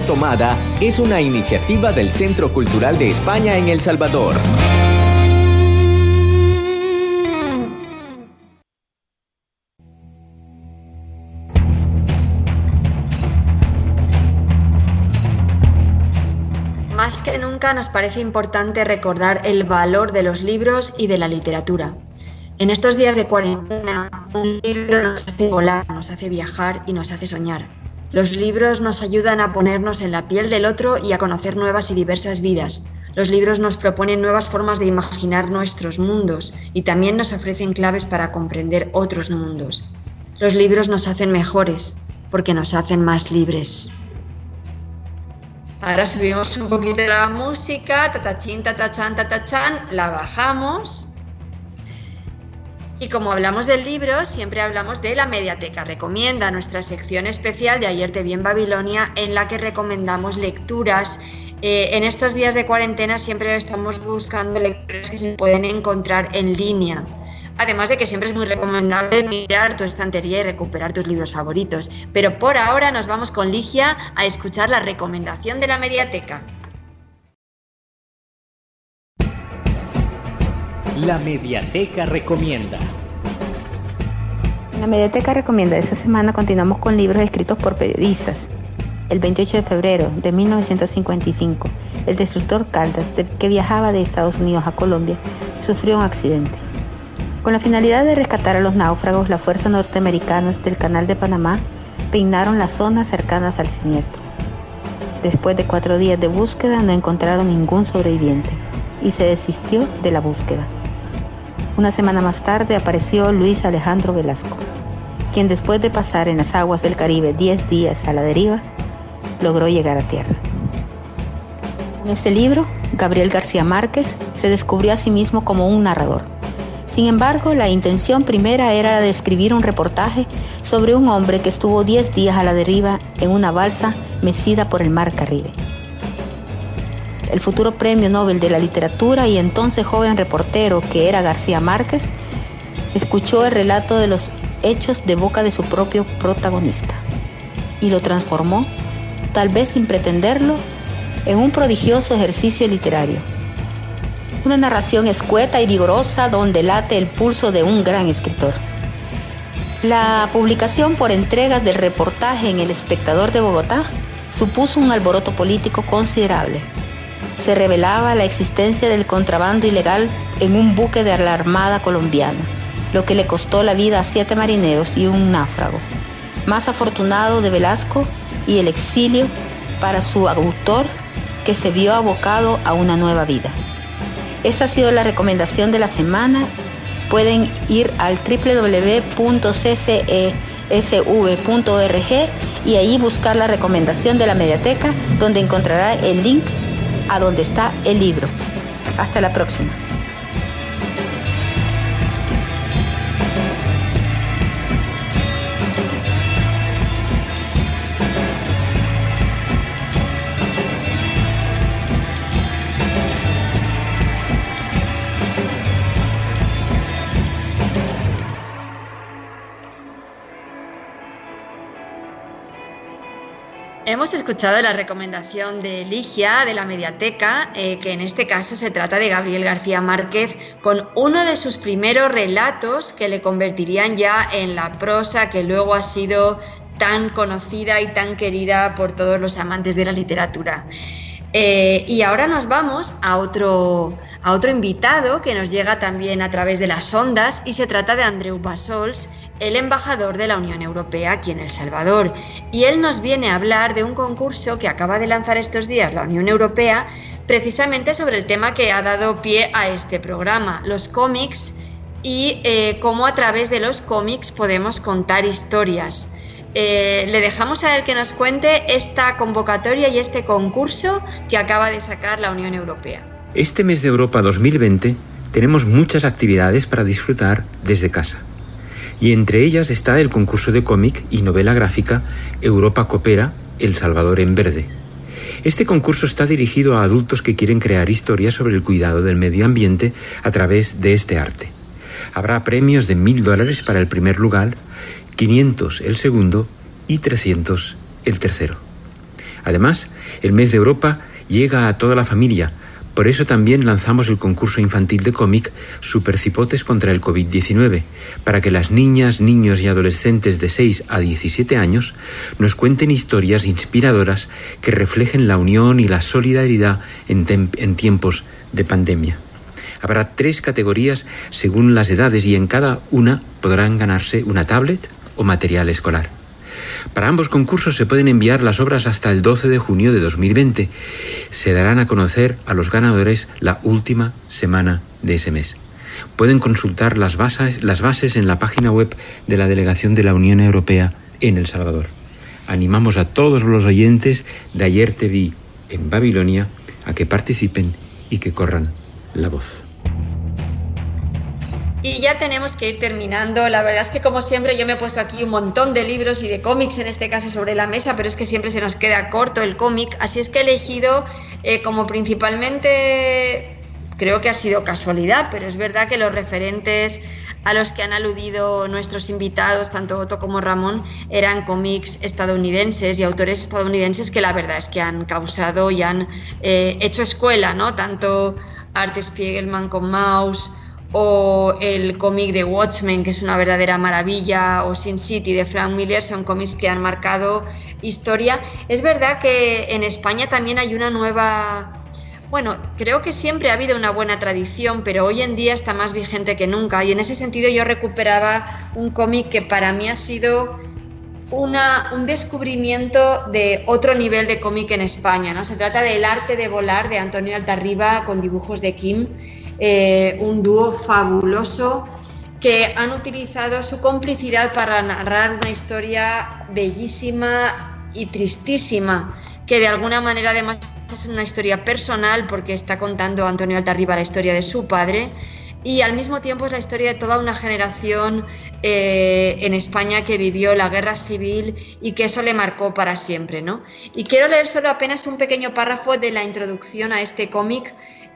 Tomada es una iniciativa del Centro Cultural de España en El Salvador. Más que nunca nos parece importante recordar el valor de los libros y de la literatura. En estos días de cuarentena, un libro nos hace volar, nos hace viajar y nos hace soñar. Los libros nos ayudan a ponernos en la piel del otro y a conocer nuevas y diversas vidas. Los libros nos proponen nuevas formas de imaginar nuestros mundos y también nos ofrecen claves para comprender otros mundos. Los libros nos hacen mejores porque nos hacen más libres. Ahora subimos un poquito la música, tatachín, tatachán, tatachán, la bajamos. Y como hablamos del libro, siempre hablamos de la mediateca. Recomienda nuestra sección especial de Ayer te vi en Babilonia, en la que recomendamos lecturas eh, en estos días de cuarentena siempre estamos buscando lecturas que se pueden encontrar en línea. Además de que siempre es muy recomendable mirar tu estantería y recuperar tus libros favoritos. Pero por ahora nos vamos con Ligia a escuchar la recomendación de la mediateca. La mediateca recomienda. La mediateca recomienda. Esta semana continuamos con libros escritos por periodistas el 28 de febrero de 1955, el destructor Caldas, que viajaba de Estados Unidos a Colombia, sufrió un accidente. Con la finalidad de rescatar a los náufragos, las fuerzas norteamericanas del Canal de Panamá peinaron las zonas cercanas al siniestro. Después de cuatro días de búsqueda no encontraron ningún sobreviviente y se desistió de la búsqueda. Una semana más tarde apareció Luis Alejandro Velasco, quien después de pasar en las aguas del Caribe 10 días a la deriva, logró llegar a tierra. En este libro, Gabriel García Márquez se descubrió a sí mismo como un narrador. Sin embargo, la intención primera era la de escribir un reportaje sobre un hombre que estuvo 10 días a la deriva en una balsa mecida por el mar Caribe. El futuro premio Nobel de la Literatura y entonces joven reportero que era García Márquez escuchó el relato de los hechos de boca de su propio protagonista y lo transformó tal vez sin pretenderlo, en un prodigioso ejercicio literario. Una narración escueta y vigorosa donde late el pulso de un gran escritor. La publicación por entregas del reportaje en El Espectador de Bogotá supuso un alboroto político considerable. Se revelaba la existencia del contrabando ilegal en un buque de la Armada colombiana, lo que le costó la vida a siete marineros y un náufrago. Más afortunado de Velasco y el exilio para su autor que se vio abocado a una nueva vida. Esa ha sido la recomendación de la semana. Pueden ir al www.ccesv.org y ahí buscar la recomendación de la mediateca donde encontrará el link a donde está el libro. Hasta la próxima. Escuchado la recomendación de Ligia de la Mediateca, eh, que en este caso se trata de Gabriel García Márquez, con uno de sus primeros relatos que le convertirían ya en la prosa que luego ha sido tan conocida y tan querida por todos los amantes de la literatura. Eh, y ahora nos vamos a otro, a otro invitado que nos llega también a través de las ondas y se trata de Andreu Bassols, el embajador de la Unión Europea aquí en El Salvador. Y él nos viene a hablar de un concurso que acaba de lanzar estos días la Unión Europea precisamente sobre el tema que ha dado pie a este programa, los cómics y eh, cómo a través de los cómics podemos contar historias. Eh, le dejamos a él que nos cuente esta convocatoria y este concurso que acaba de sacar la Unión Europea. Este mes de Europa 2020 tenemos muchas actividades para disfrutar desde casa. Y entre ellas está el concurso de cómic y novela gráfica Europa Coopera, El Salvador en Verde. Este concurso está dirigido a adultos que quieren crear historias sobre el cuidado del medio ambiente a través de este arte. Habrá premios de mil dólares para el primer lugar, 500 el segundo y 300 el tercero. Además, el mes de Europa llega a toda la familia, por eso también lanzamos el concurso infantil de cómic Supercipotes contra el COVID-19, para que las niñas, niños y adolescentes de 6 a 17 años nos cuenten historias inspiradoras que reflejen la unión y la solidaridad en, en tiempos de pandemia. Habrá tres categorías según las edades y en cada una podrán ganarse una tablet o material escolar. Para ambos concursos se pueden enviar las obras hasta el 12 de junio de 2020. Se darán a conocer a los ganadores la última semana de ese mes. Pueden consultar las bases, las bases en la página web de la Delegación de la Unión Europea en El Salvador. Animamos a todos los oyentes de Ayer Te Vi en Babilonia a que participen y que corran la voz. Y ya tenemos que ir terminando. La verdad es que como siempre yo me he puesto aquí un montón de libros y de cómics en este caso sobre la mesa, pero es que siempre se nos queda corto el cómic. Así es que he elegido eh, como principalmente, creo que ha sido casualidad, pero es verdad que los referentes a los que han aludido nuestros invitados, tanto Otto como Ramón, eran cómics estadounidenses y autores estadounidenses que la verdad es que han causado y han eh, hecho escuela, ¿no? Tanto Art Spiegelman con Mouse o el cómic de Watchmen, que es una verdadera maravilla, o Sin City de Frank Miller, son cómics que han marcado historia. Es verdad que en España también hay una nueva... Bueno, creo que siempre ha habido una buena tradición, pero hoy en día está más vigente que nunca. Y en ese sentido yo recuperaba un cómic que para mí ha sido una, un descubrimiento de otro nivel de cómic en España. ¿no? Se trata del arte de volar de Antonio Altarriba con dibujos de Kim eh, un dúo fabuloso que han utilizado su complicidad para narrar una historia bellísima y tristísima, que de alguna manera además es una historia personal porque está contando Antonio Altarriba la historia de su padre y al mismo tiempo es la historia de toda una generación eh, en España que vivió la guerra civil y que eso le marcó para siempre. ¿no? Y quiero leer solo apenas un pequeño párrafo de la introducción a este cómic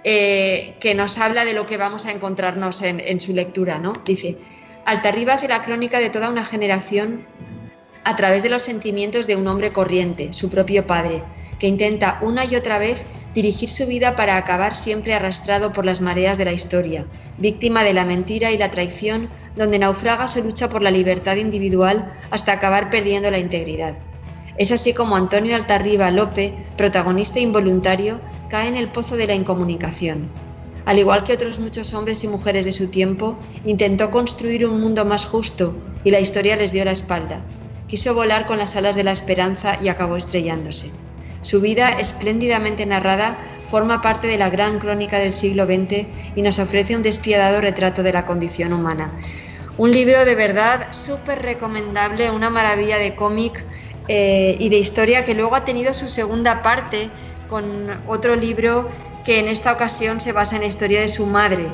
eh, que nos habla de lo que vamos a encontrarnos en, su lectura. ¿no? Dice, Altarriba hace la crónica de toda una generación a través de los sentimientos de un hombre corriente, su propio padre, que intenta una y otra vez dirigir su vida para acabar siempre arrastrado por las mareas de la historia, víctima de la mentira y la traición, donde naufraga su lucha por la libertad individual hasta acabar perdiendo la integridad. Es así como Antonio Altarriba Lope, protagonista involuntario, cae en el pozo de la incomunicación. Al igual que otros muchos hombres y mujeres de su tiempo, intentó construir un mundo más justo y la historia les dio la espalda. Quiso volar con las alas de la esperanza y acabó estrellándose. Su vida, espléndidamente narrada, forma parte de la gran crónica del siglo XX y nos ofrece un despiadado retrato de la condición humana. Un libro de verdad súper recomendable, una maravilla de cómic eh, y de historia que luego ha tenido su segunda parte con otro libro que en esta ocasión se basa en la historia de su madre.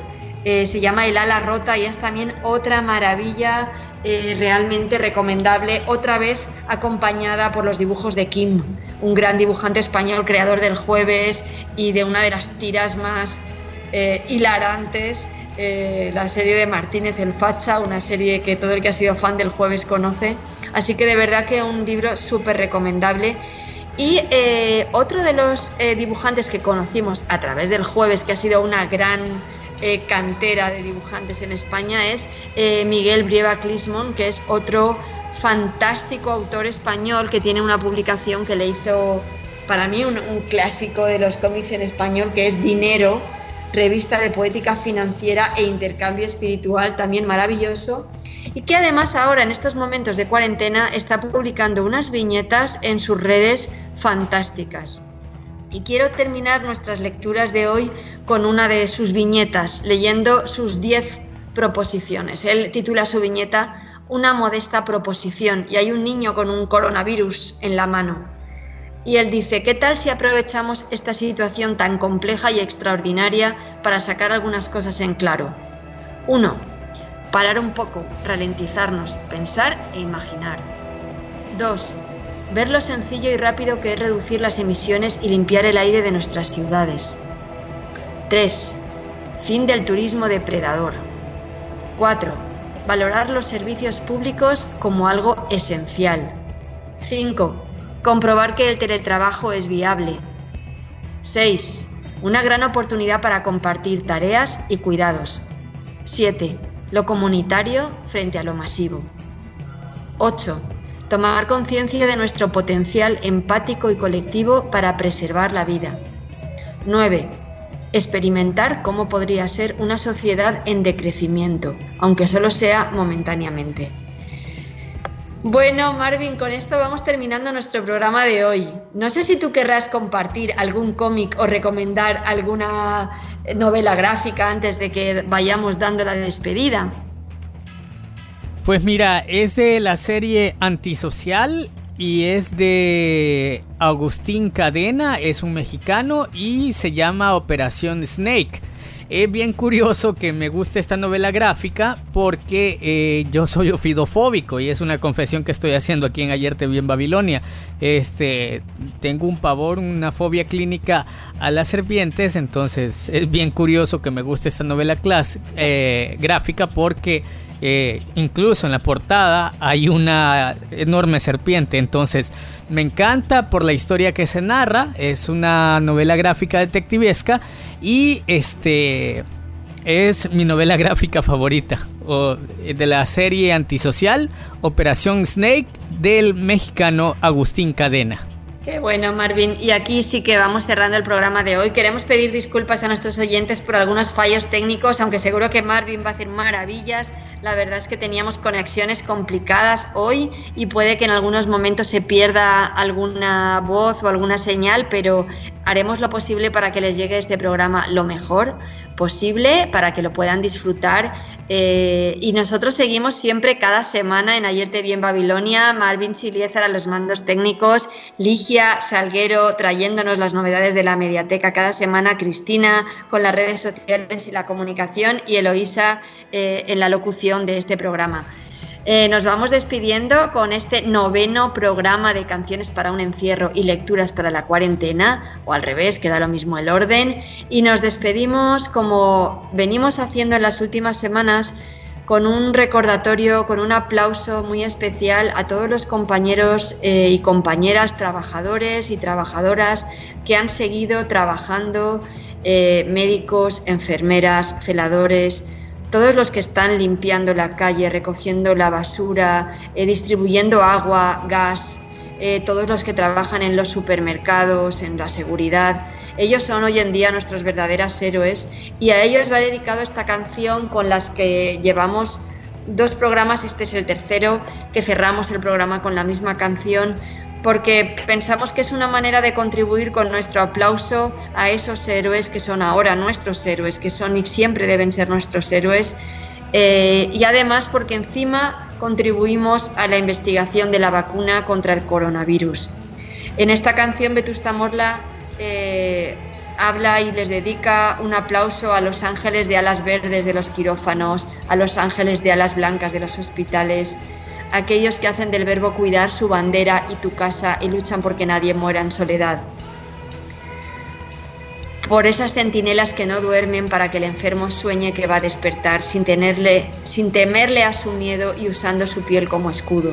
Eh, se llama El ala rota y es también otra maravilla eh, realmente recomendable, otra vez acompañada por los dibujos de Kim, un gran dibujante español, creador del jueves y de una de las tiras más hilarantes eh, la serie de Martínez El Facha, una serie que todo el que ha sido fan del jueves conoce. Así que de verdad que un libro súper recomendable. Y eh, otro de los eh, dibujantes que conocimos a través del jueves, que ha sido una gran cantera de dibujantes en España, es Miguel Brieva Clismon, que es otro fantástico autor español que tiene una publicación que le hizo para mí un clásico de los cómics en español, que es Dinero revista de poética financiera e intercambio espiritual también maravilloso y que además ahora en estos momentos de cuarentena está publicando unas viñetas en sus redes fantásticas. Y quiero terminar nuestras lecturas de hoy con una de sus viñetas, leyendo sus 10 proposiciones. Él titula su viñeta Una modesta proposición y hay un niño con un coronavirus en la mano. Y él dice, ¿qué tal si aprovechamos esta situación tan compleja y extraordinaria para sacar algunas cosas en claro? 1. Parar un poco, ralentizarnos, pensar e imaginar. 2. Ver lo sencillo y rápido que es reducir las emisiones y limpiar el aire de nuestras ciudades. 3. Fin del turismo depredador. 4. Valorar los servicios públicos como algo esencial. 5 Comprobar que el teletrabajo es viable. 6. Una gran oportunidad para compartir tareas y cuidados. 7. Lo comunitario frente a lo masivo. 8. Tomar conciencia de nuestro potencial empático y colectivo para preservar la vida. 9. Experimentar cómo podría ser una sociedad en decrecimiento, aunque solo sea momentáneamente. Bueno, Marvin, con esto vamos terminando nuestro programa de hoy. No sé si tú querrás compartir algún cómic o recomendar alguna novela gráfica antes de que vayamos dando la despedida. Pues mira, es de la serie Antisocial y es de Agustín Cadena, es un mexicano y se llama Operación Snake. Es bien curioso que me guste esta novela gráfica porque eh, yo soy ofidofóbico y es una confesión que estoy haciendo aquí en Ayer te vi en Babilonia. Este, tengo un pavor, una fobia clínica a las serpientes, entonces es bien curioso que me guste esta novela eh, gráfica porque eh, incluso en la portada hay una enorme serpiente, entonces me encanta por la historia que se narra, es una novela gráfica detectivesca y este es mi novela gráfica favorita o, de la serie antisocial Operación Snake del mexicano Agustín Cadena. Qué bueno, Marvin. Y aquí sí que vamos cerrando el programa de hoy. Queremos pedir disculpas a nuestros oyentes por algunos fallos técnicos, aunque seguro que Marvin va a hacer maravillas. La verdad es que teníamos conexiones complicadas hoy y puede que en algunos momentos se pierda alguna voz o alguna señal, pero haremos lo posible para que les llegue este programa lo mejor posible, para que lo puedan disfrutar. Eh, y nosotros seguimos siempre cada semana en Ayer te vi en Babilonia, Marvin Siliezar a los mandos técnicos, Ligia Salguero trayéndonos las novedades de la mediateca cada semana, Cristina con las redes sociales y la comunicación y Eloísa eh, en la locución de este programa. Eh, nos vamos despidiendo con este noveno programa de canciones para un encierro y lecturas para la cuarentena, o al revés, queda lo mismo el orden, y nos despedimos como venimos haciendo en las últimas semanas con un recordatorio, con un aplauso muy especial a todos los compañeros eh, y compañeras, trabajadores y trabajadoras que han seguido trabajando, eh, médicos, enfermeras, celadores, todos los que están limpiando la calle, recogiendo la basura, eh, distribuyendo agua, gas, eh, todos los que trabajan en los supermercados, en la seguridad. Ellos son hoy en día nuestros verdaderos héroes y a ellos va dedicado esta canción con las que llevamos dos programas, este es el tercero, que cerramos el programa con la misma canción porque pensamos que es una manera de contribuir con nuestro aplauso a esos héroes que son ahora nuestros héroes, que son y siempre deben ser nuestros héroes, eh, y además porque encima contribuimos a la investigación de la vacuna contra el coronavirus. En esta canción Vetusta Morla eh, habla y les dedica un aplauso a los ángeles de alas verdes de los quirófanos, a los ángeles de alas blancas de los hospitales, aquellos que hacen del verbo cuidar su bandera y tu casa y luchan porque nadie muera en soledad. Por esas centinelas que no duermen para que el enfermo sueñe que va a despertar sin, tenerle, sin temerle a su miedo y usando su piel como escudo.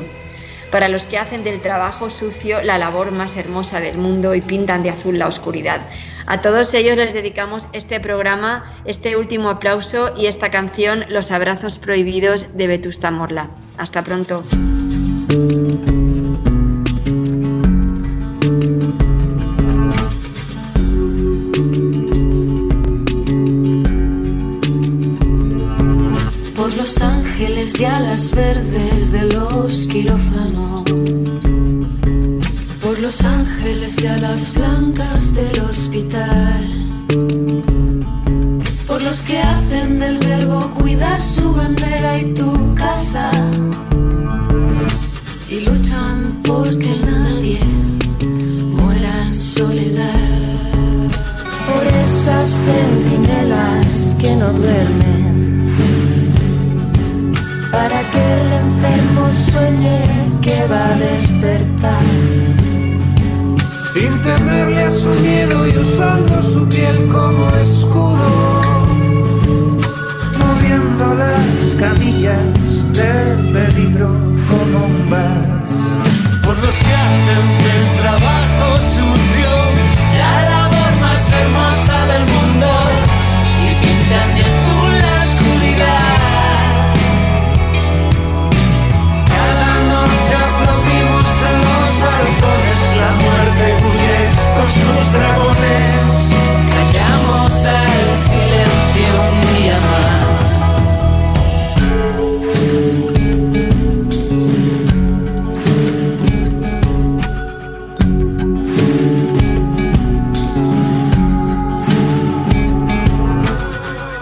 Para los que hacen del trabajo sucio la labor más hermosa del mundo y pintan de azul la oscuridad. A todos ellos les dedicamos este programa, este último aplauso y esta canción Los abrazos prohibidos de Vetusta Morla. Hasta pronto. De alas verdes de los quirófanos. Por los ángeles de alas blancas del hospital, por los que hacen del verbo cuidar su bandera y tu casa, y luchan porque nadie muera en soledad, por esas centinelas que no duermen, para que el enfermo sueñe que va a despertar sin temerle a su miedo y usando su piel como escudo, moviendo las camillas del peligro como un. Por los que hacen del trabajo sucio la labor más hermosa del mundo los dragones. Callamos al silencio un día más.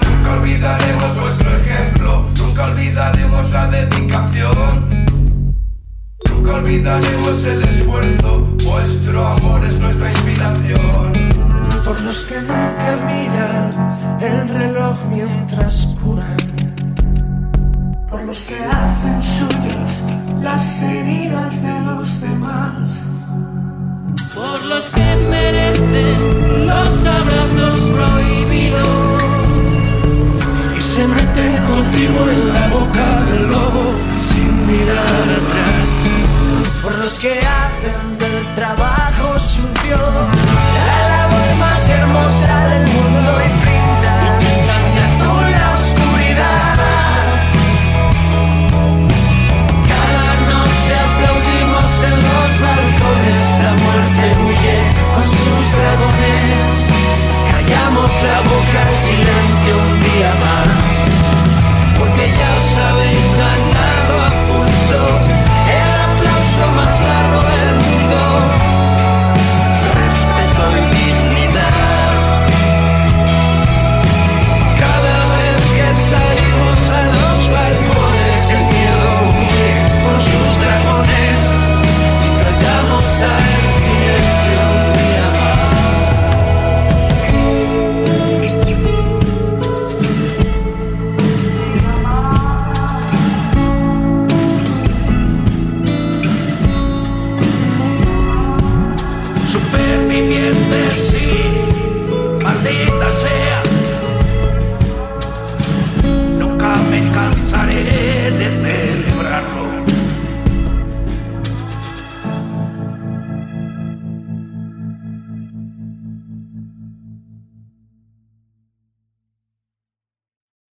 Nunca olvidaremos vuestro ejemplo, nunca olvidaremos la dedicación, nunca olvidaremos el esfuerzo vuestro amor los que nunca miran el reloj mientras curan, por los que hacen suyas las heridas de los demás, por los que merecen los abrazos prohibidos. Y se meten contigo en la boca del lobo sin mirar atrás, por los que hacen del trabajo su cosa del mundo.